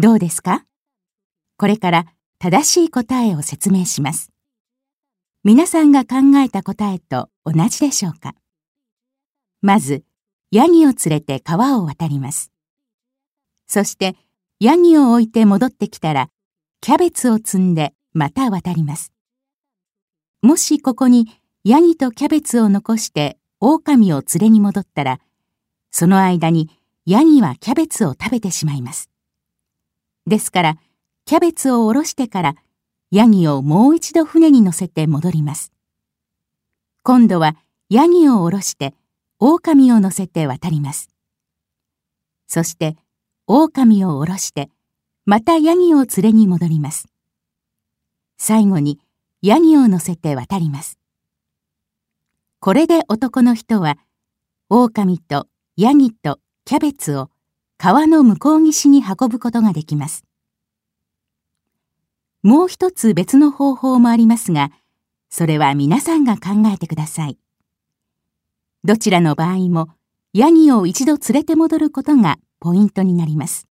どうですか？これから正しい答えを説明します。皆さんが考えた答えと同じでしょうか？まず、ヤギを連れて川を渡ります。そして、ヤギを置いて戻ってきたら、キャベツを積んでまた渡ります。もしここにヤギとキャベツを残して狼を連れに戻ったら、その間にヤギはキャベツを食べてしまいます。ですから、キャベツをおろしてから、ヤギをもう一度船に乗せて戻ります。今度はヤギをおろして、狼を乗せて渡ります。そして、狼をおろして、またヤギを連れに戻ります。最後に、ヤギを乗せて渡ります。これで男の人は、狼とヤギとキャベツを川の向こう岸に運ぶことができます。もう一つ別の方法もありますが、それは皆さんが考えてください。どちらの場合も、ヤギを一度連れて戻ることがポイントになります。